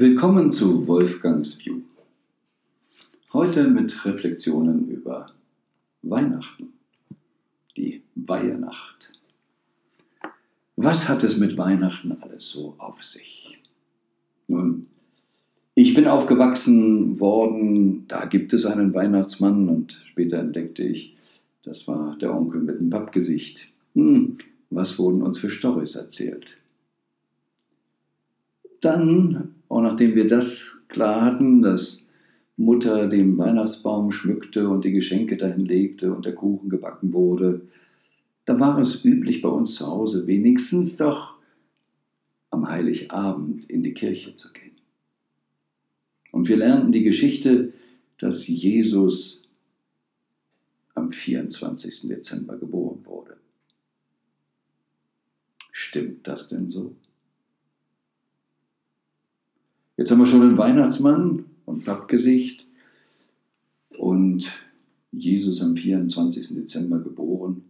Willkommen zu Wolfgangs View. Heute mit Reflexionen über Weihnachten, die Weihenacht. Was hat es mit Weihnachten alles so auf sich? Nun, ich bin aufgewachsen worden, da gibt es einen Weihnachtsmann und später entdeckte ich, das war der Onkel mit dem Pappgesicht. Hm, was wurden uns für Storys erzählt? Dann, auch nachdem wir das klar hatten, dass Mutter den Weihnachtsbaum schmückte und die Geschenke dahin legte und der Kuchen gebacken wurde, da war es üblich bei uns zu Hause wenigstens doch am Heiligabend in die Kirche zu gehen. Und wir lernten die Geschichte, dass Jesus am 24. Dezember geboren wurde. Stimmt das denn so? Jetzt haben wir schon einen Weihnachtsmann und Pappgesicht und Jesus am 24. Dezember geboren.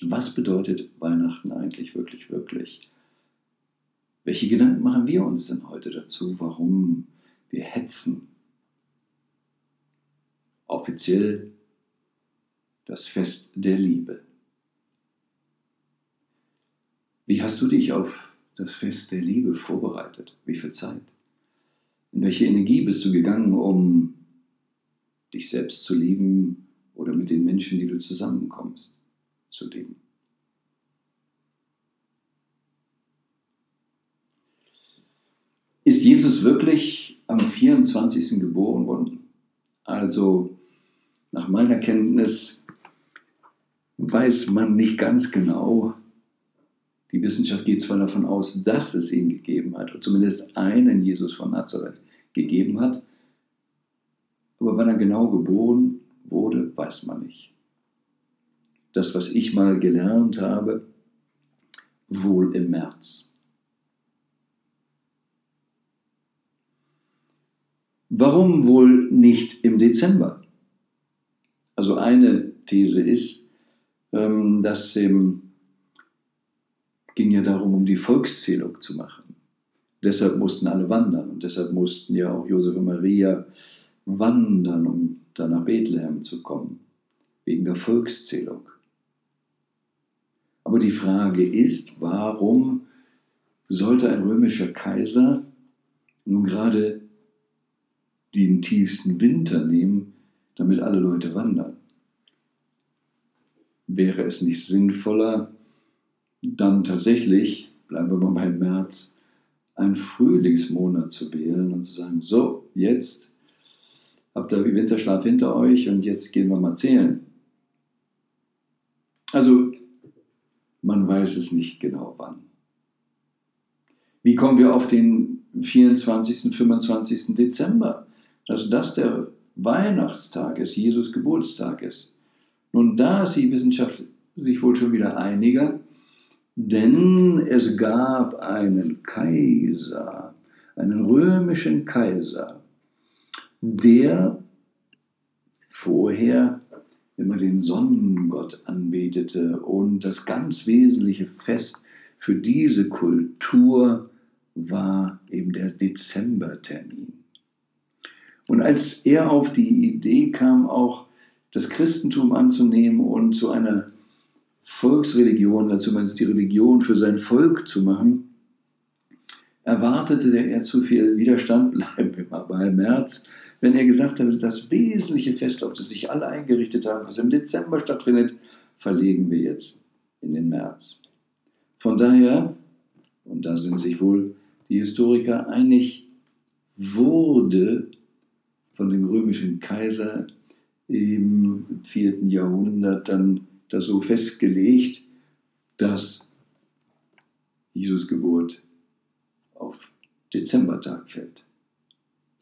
Was bedeutet Weihnachten eigentlich wirklich, wirklich? Welche Gedanken machen wir uns denn heute dazu, warum wir hetzen? Offiziell das Fest der Liebe. Wie hast du dich auf das Fest der Liebe vorbereitet? Wie viel Zeit? In welche Energie bist du gegangen, um dich selbst zu lieben oder mit den Menschen, die du zusammenkommst, zu lieben? Ist Jesus wirklich am 24. geboren worden? Also nach meiner Kenntnis weiß man nicht ganz genau, die Wissenschaft geht zwar davon aus, dass es ihn gegeben hat, oder zumindest einen Jesus von Nazareth gegeben hat, aber wann er genau geboren wurde, weiß man nicht. Das, was ich mal gelernt habe, wohl im März. Warum wohl nicht im Dezember? Also eine These ist, ähm, dass im ging ja darum, um die Volkszählung zu machen. Deshalb mussten alle wandern und deshalb mussten ja auch Josef und Maria wandern, um dann nach Bethlehem zu kommen, wegen der Volkszählung. Aber die Frage ist, warum sollte ein römischer Kaiser nun gerade den tiefsten Winter nehmen, damit alle Leute wandern? Wäre es nicht sinnvoller, dann tatsächlich, bleiben wir mal beim März, einen Frühlingsmonat zu wählen und zu sagen, so, jetzt habt ihr Winterschlaf hinter euch und jetzt gehen wir mal zählen. Also, man weiß es nicht genau wann. Wie kommen wir auf den 24., 25. Dezember? Dass das der Weihnachtstag ist, Jesus Geburtstag ist. Nun, da ist die Wissenschaft sich wohl schon wieder einiger, denn es gab einen Kaiser, einen römischen Kaiser, der vorher immer den Sonnengott anbetete und das ganz wesentliche Fest für diese Kultur war eben der Dezembertermin. Und als er auf die Idee kam, auch das Christentum anzunehmen und zu einer Volksreligion, dazu meint die Religion für sein Volk zu machen, erwartete er zu viel Widerstand, bleiben wir mal bei März, wenn er gesagt hatte, das wesentliche Fest, auf das sich alle eingerichtet haben, was im Dezember stattfindet, verlegen wir jetzt in den März. Von daher, und da sind sich wohl die Historiker einig, wurde von dem römischen Kaiser im 4. Jahrhundert dann das so festgelegt, dass Jesus Geburt auf Dezembertag fällt.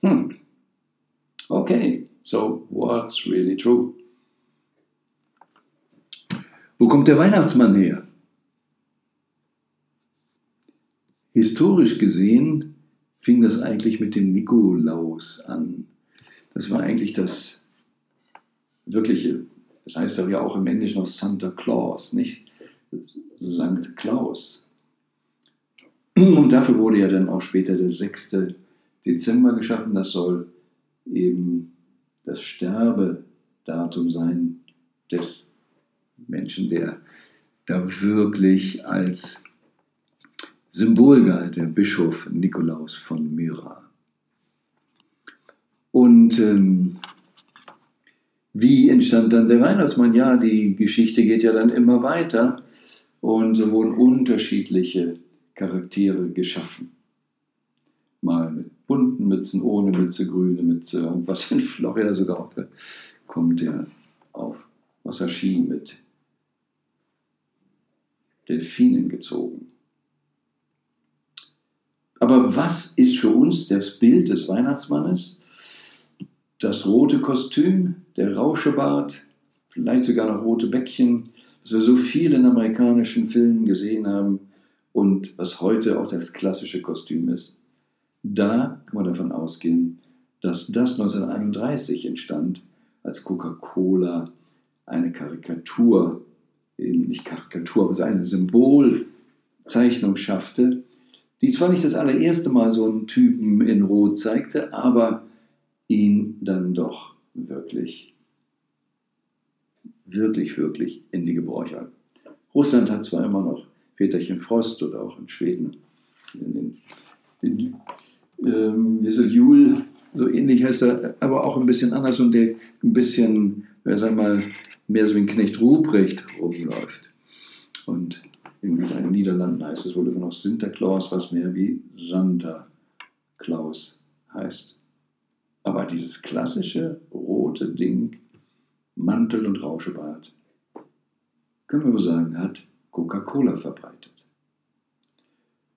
Hm. Okay, so what's really true? Wo kommt der Weihnachtsmann her? Historisch gesehen fing das eigentlich mit dem Nikolaus an. Das war eigentlich das wirkliche das heißt aber ja auch im Englischen noch Santa Claus, nicht Sankt Klaus. Und dafür wurde ja dann auch später der 6. Dezember geschaffen. Das soll eben das Sterbedatum sein des Menschen, der da wirklich als Symbol galt, der Bischof Nikolaus von Myra. Und ähm, wie entstand dann der Weihnachtsmann? Ja, die Geschichte geht ja dann immer weiter und so wurden unterschiedliche Charaktere geschaffen. Mal mit bunten Mützen, ohne Mütze, grüne Mütze und was in Florida sogar auch, kommt der auf Wasserski mit Delfinen gezogen. Aber was ist für uns das Bild des Weihnachtsmannes? Das rote Kostüm, der Rauschebart, vielleicht sogar noch rote Bäckchen, was wir so viel in amerikanischen Filmen gesehen haben und was heute auch das klassische Kostüm ist. Da kann man davon ausgehen, dass das 1931 entstand, als Coca-Cola eine Karikatur, eben nicht Karikatur, aber eine Symbolzeichnung schaffte, die zwar nicht das allererste Mal so einen Typen in Rot zeigte, aber ihn dann doch wirklich, wirklich, wirklich in die Gebräuche. Russland hat zwar immer noch Väterchen Frost oder auch in Schweden in den, den ähm, Jul, so ähnlich heißt er, aber auch ein bisschen anders und der ein bisschen, sag mal, mehr so wie ein Knecht Ruprecht rumläuft. Und in den Niederlanden heißt es wohl immer noch Sinterklaus, was mehr wie Santa Claus heißt. Aber dieses klassische rote Ding, Mantel und Rauschebart, können wir wohl sagen, hat Coca-Cola verbreitet.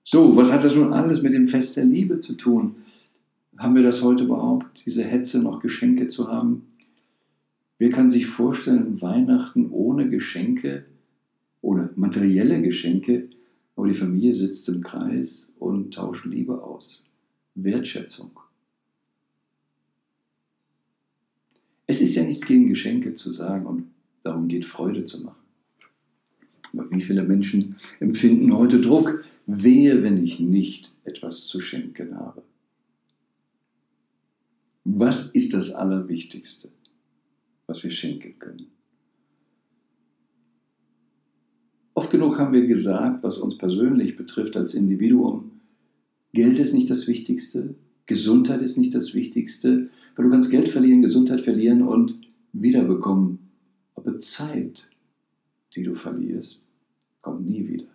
So, was hat das nun alles mit dem Fest der Liebe zu tun? Haben wir das heute überhaupt, diese Hetze noch Geschenke zu haben? Wer kann sich vorstellen, Weihnachten ohne Geschenke oder materielle Geschenke, aber die Familie sitzt im Kreis und tauscht Liebe aus. Wertschätzung. Es ist ja nichts gegen Geschenke zu sagen und darum geht Freude zu machen. Aber wie viele Menschen empfinden heute Druck? Wehe, wenn ich nicht etwas zu schenken habe. Was ist das Allerwichtigste, was wir schenken können? Oft genug haben wir gesagt, was uns persönlich betrifft als Individuum, Geld ist nicht das Wichtigste, Gesundheit ist nicht das Wichtigste, weil du kannst Geld verlieren, Gesundheit verlieren und wiederbekommen. Aber Zeit, die du verlierst, kommt nie wieder.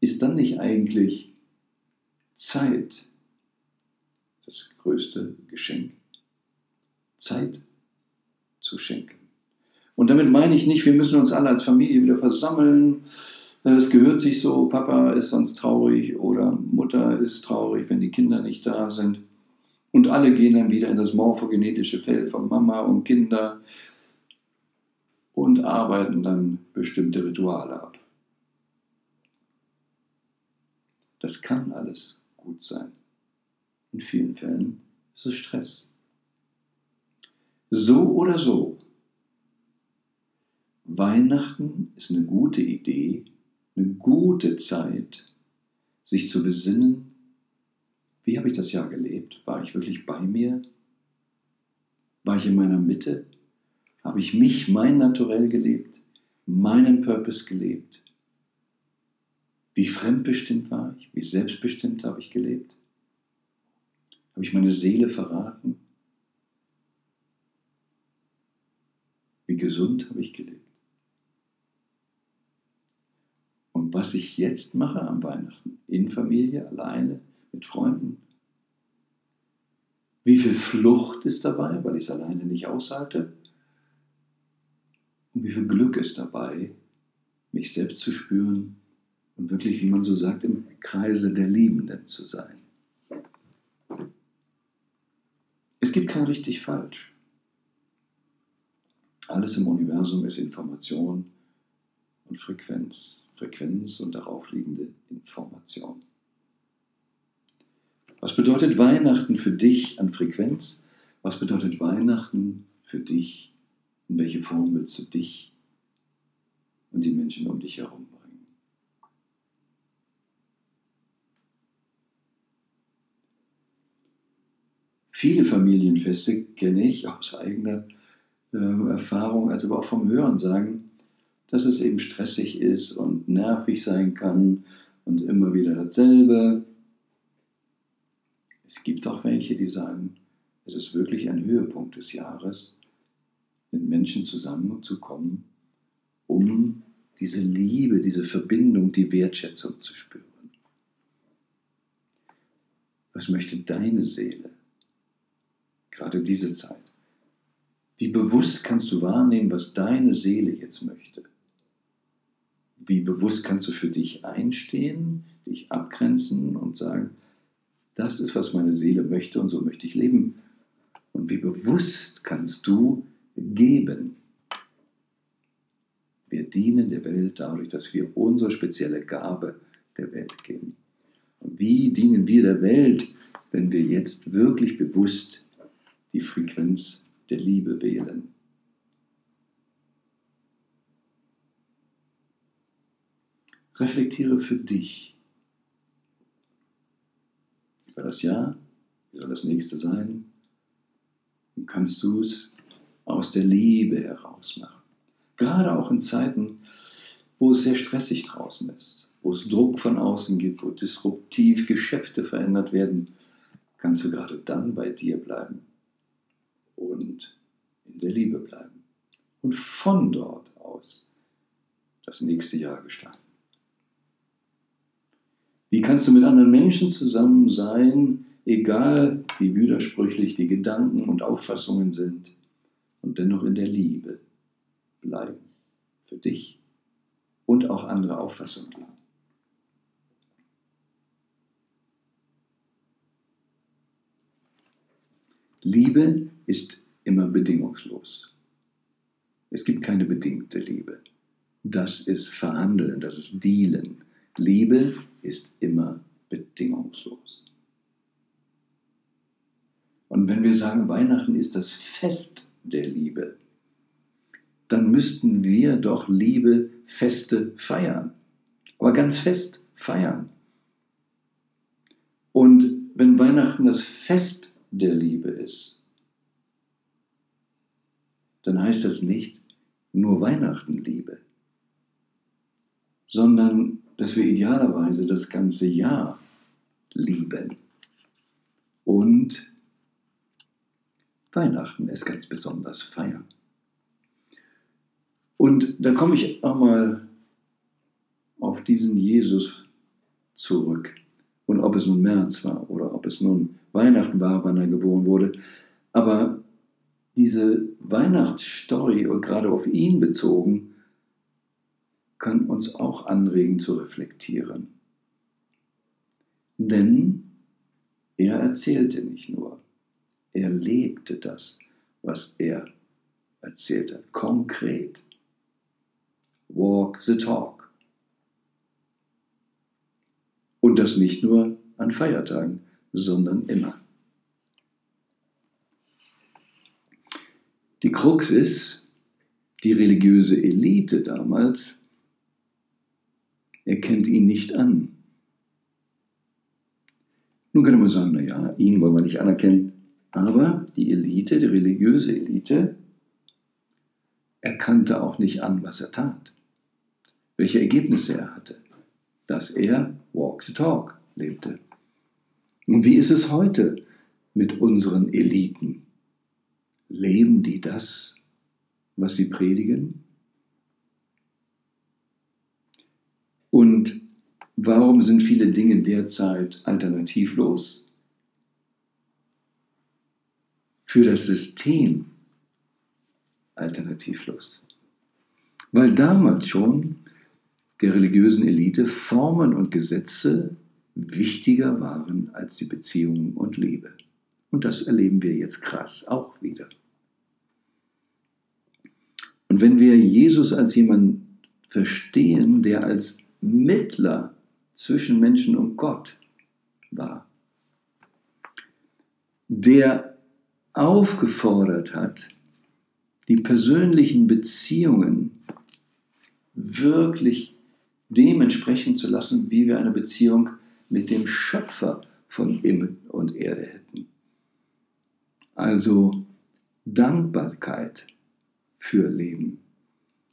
Ist dann nicht eigentlich Zeit das größte Geschenk? Zeit zu schenken. Und damit meine ich nicht, wir müssen uns alle als Familie wieder versammeln. Es gehört sich so, Papa ist sonst traurig oder Mutter ist traurig, wenn die Kinder nicht da sind. Und alle gehen dann wieder in das morphogenetische Feld von Mama und Kinder und arbeiten dann bestimmte Rituale ab. Das kann alles gut sein. In vielen Fällen ist es Stress. So oder so Weihnachten ist eine gute Idee, eine gute Zeit, sich zu besinnen, wie habe ich das Jahr gelebt? War ich wirklich bei mir? War ich in meiner Mitte? Habe ich mich, mein Naturell gelebt, meinen Purpose gelebt? Wie fremdbestimmt war ich? Wie selbstbestimmt habe ich gelebt? Habe ich meine Seele verraten? Wie gesund habe ich gelebt? Und was ich jetzt mache am Weihnachten, in Familie, alleine, mit Freunden, wie viel Flucht ist dabei, weil ich es alleine nicht aushalte? Und wie viel Glück ist dabei, mich selbst zu spüren und wirklich, wie man so sagt, im Kreise der Liebenden zu sein. Es gibt kein richtig falsch. Alles im Universum ist Information und Frequenz. Frequenz und darauf liegende Information. Was bedeutet Weihnachten für dich an Frequenz? Was bedeutet Weihnachten für dich? In welche Form willst du dich und die Menschen um dich herum bringen? Viele Familienfeste kenne ich aus eigener ähm, Erfahrung, als aber auch vom Hören sagen, dass es eben stressig ist und nervig sein kann und immer wieder dasselbe es gibt auch welche, die sagen, es ist wirklich ein Höhepunkt des Jahres, mit Menschen zusammenzukommen, um diese Liebe, diese Verbindung, die Wertschätzung zu spüren. Was möchte deine Seele? Gerade diese Zeit. Wie bewusst kannst du wahrnehmen, was deine Seele jetzt möchte? Wie bewusst kannst du für dich einstehen, dich abgrenzen und sagen, das ist, was meine Seele möchte und so möchte ich leben. Und wie bewusst kannst du geben? Wir dienen der Welt dadurch, dass wir unsere spezielle Gabe der Welt geben. Und wie dienen wir der Welt, wenn wir jetzt wirklich bewusst die Frequenz der Liebe wählen? Reflektiere für dich. War das Jahr? Wie soll das nächste sein? Und kannst du es aus der Liebe heraus machen? Gerade auch in Zeiten, wo es sehr stressig draußen ist, wo es Druck von außen gibt, wo disruptiv Geschäfte verändert werden, kannst du gerade dann bei dir bleiben und in der Liebe bleiben und von dort aus das nächste Jahr gestalten. Wie kannst du mit anderen Menschen zusammen sein, egal wie widersprüchlich die Gedanken und Auffassungen sind, und dennoch in der Liebe bleiben für dich und auch andere Auffassungen geben? Liebe ist immer bedingungslos. Es gibt keine bedingte Liebe. Das ist Verhandeln, das ist Dealen. Liebe ist immer bedingungslos. Und wenn wir sagen, Weihnachten ist das Fest der Liebe, dann müssten wir doch Liebe Feste feiern. Aber ganz fest feiern. Und wenn Weihnachten das Fest der Liebe ist, dann heißt das nicht nur Weihnachten Liebe, sondern dass wir idealerweise das ganze Jahr lieben. Und Weihnachten es ganz besonders feiern. Und da komme ich auch mal auf diesen Jesus zurück. Und ob es nun März war oder ob es nun Weihnachten war, wann er geboren wurde. Aber diese Weihnachtsstory, und gerade auf ihn bezogen, kann uns auch anregen zu reflektieren. Denn er erzählte nicht nur, er lebte das, was er erzählte, konkret. Walk the talk. Und das nicht nur an Feiertagen, sondern immer. Die Krux ist, die religiöse Elite damals erkennt ihn nicht an. Nun könnte man sagen, naja, ihn wollen wir nicht anerkennen. Aber die Elite, die religiöse Elite, erkannte auch nicht an, was er tat, welche Ergebnisse er hatte, dass er Walk the Talk lebte. Und wie ist es heute mit unseren Eliten? Leben die das, was sie predigen? Und warum sind viele Dinge derzeit alternativlos? Für das System alternativlos. Weil damals schon der religiösen Elite Formen und Gesetze wichtiger waren als die Beziehung und Liebe. Und das erleben wir jetzt krass auch wieder. Und wenn wir Jesus als jemanden verstehen, der als Mittler zwischen Menschen und Gott war, der aufgefordert hat, die persönlichen Beziehungen wirklich dementsprechend zu lassen, wie wir eine Beziehung mit dem Schöpfer von Himmel und Erde hätten. Also Dankbarkeit für Leben,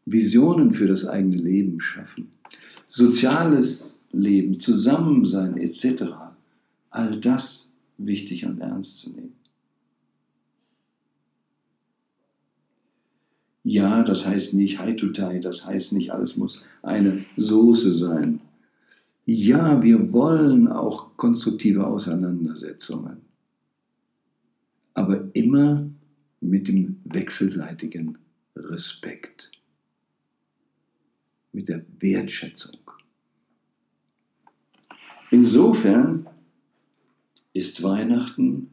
Visionen für das eigene Leben schaffen, soziales Leben, Zusammensein etc. All das wichtig und ernst zu nehmen. Ja, das heißt nicht Haitutai, das heißt nicht, alles muss eine Soße sein. Ja, wir wollen auch konstruktive Auseinandersetzungen, aber immer mit dem wechselseitigen Respekt, mit der Wertschätzung. Insofern ist Weihnachten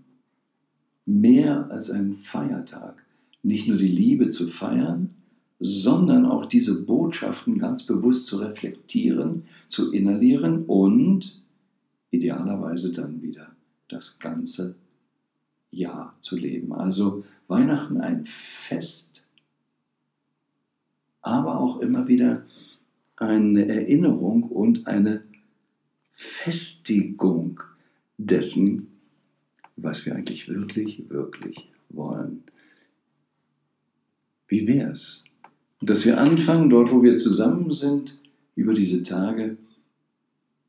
mehr als ein Feiertag nicht nur die Liebe zu feiern, sondern auch diese Botschaften ganz bewusst zu reflektieren, zu inhalieren und idealerweise dann wieder das ganze Jahr zu leben. Also Weihnachten ein Fest, aber auch immer wieder eine Erinnerung und eine Festigung dessen, was wir eigentlich wirklich, wirklich wollen. Wie wäre es, dass wir anfangen, dort, wo wir zusammen sind, über diese Tage,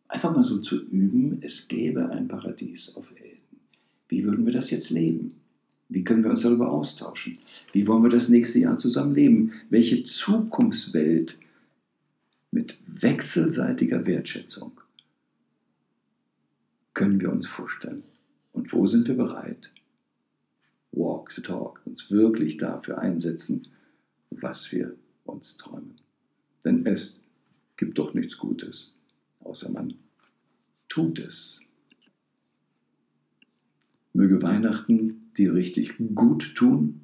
einfach mal so zu üben, es gäbe ein Paradies auf Erden. Wie würden wir das jetzt leben? Wie können wir uns darüber austauschen? Wie wollen wir das nächste Jahr zusammen leben? Welche Zukunftswelt wechselseitiger Wertschätzung können wir uns vorstellen? Und wo sind wir bereit, walk the talk, uns wirklich dafür einsetzen, was wir uns träumen. Denn es gibt doch nichts Gutes, außer man tut es. Möge Weihnachten dir richtig gut tun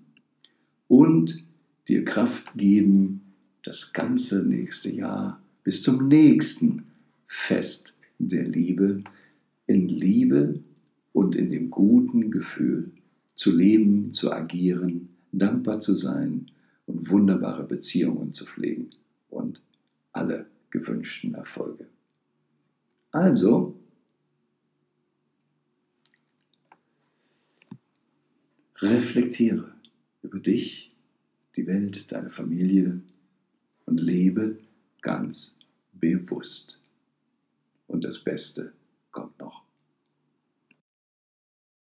und dir Kraft geben, das ganze nächste Jahr bis zum nächsten Fest der Liebe in Liebe und in dem guten Gefühl zu leben, zu agieren, dankbar zu sein und wunderbare Beziehungen zu pflegen und alle gewünschten Erfolge. Also, reflektiere über dich, die Welt, deine Familie und lebe ganz bewusst. Und das Beste